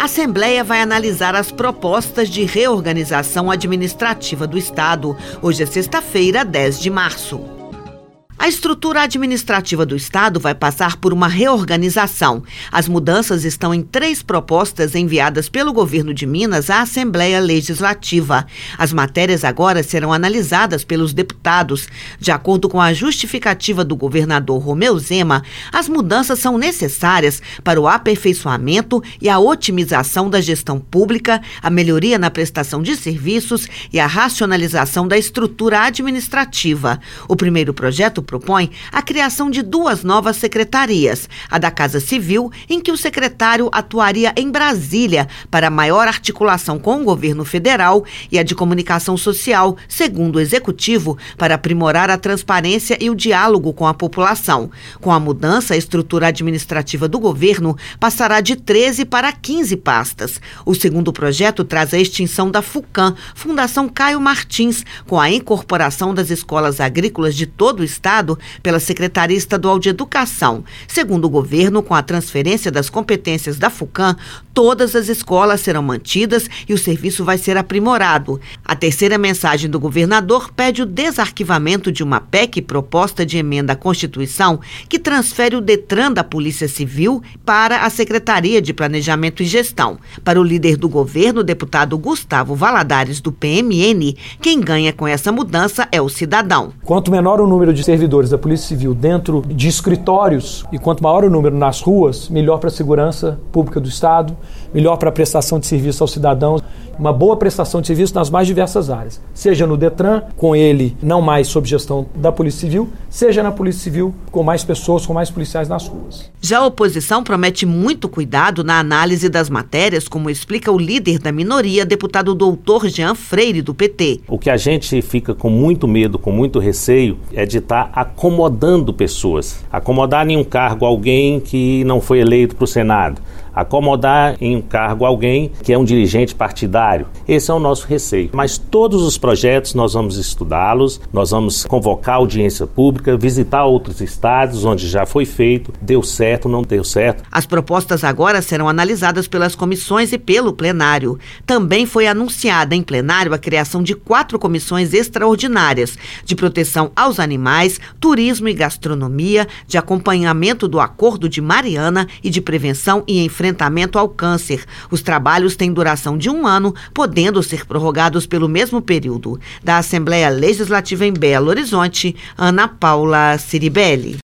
A Assembleia vai analisar as propostas de reorganização administrativa do Estado. Hoje é sexta-feira, 10 de março. A estrutura administrativa do Estado vai passar por uma reorganização. As mudanças estão em três propostas enviadas pelo governo de Minas à Assembleia Legislativa. As matérias agora serão analisadas pelos deputados. De acordo com a justificativa do governador Romeu Zema, as mudanças são necessárias para o aperfeiçoamento e a otimização da gestão pública, a melhoria na prestação de serviços e a racionalização da estrutura administrativa. O primeiro projeto propõe a criação de duas novas secretarias: a da Casa Civil, em que o secretário atuaria em Brasília para maior articulação com o governo federal, e a de Comunicação Social, segundo o executivo, para aprimorar a transparência e o diálogo com a população. Com a mudança, a estrutura administrativa do governo passará de 13 para 15 pastas. O segundo projeto traz a extinção da FUCAM, Fundação Caio Martins, com a incorporação das escolas agrícolas de todo o estado pela Secretaria Estadual de Educação. Segundo o governo, com a transferência das competências da FUCAM, todas as escolas serão mantidas e o serviço vai ser aprimorado. A terceira mensagem do governador pede o desarquivamento de uma PEC proposta de emenda à Constituição que transfere o Detran da Polícia Civil para a Secretaria de Planejamento e Gestão. Para o líder do governo, deputado Gustavo Valadares, do PMN, quem ganha com essa mudança é o cidadão. Quanto menor o número de servidores, servidores da Polícia Civil dentro de escritórios e quanto maior o número nas ruas, melhor para a segurança pública do Estado, melhor para a prestação de serviço aos cidadãos uma boa prestação de serviço nas mais diversas áreas, seja no Detran, com ele não mais sob gestão da Polícia Civil, seja na Polícia Civil com mais pessoas, com mais policiais nas ruas. Já a oposição promete muito cuidado na análise das matérias, como explica o líder da minoria, deputado doutor Jean Freire, do PT. O que a gente fica com muito medo, com muito receio, é de estar acomodando pessoas. Acomodar em um cargo alguém que não foi eleito para o Senado acomodar em um cargo alguém que é um dirigente partidário. Esse é o nosso receio. Mas todos os projetos nós vamos estudá-los, nós vamos convocar audiência pública, visitar outros estados onde já foi feito, deu certo, não deu certo. As propostas agora serão analisadas pelas comissões e pelo plenário. Também foi anunciada em plenário a criação de quatro comissões extraordinárias de proteção aos animais, turismo e gastronomia, de acompanhamento do Acordo de Mariana e de prevenção e enfrentamento enfrentamento ao câncer. Os trabalhos têm duração de um ano, podendo ser prorrogados pelo mesmo período. Da Assembleia Legislativa em Belo Horizonte, Ana Paula Ciribelli.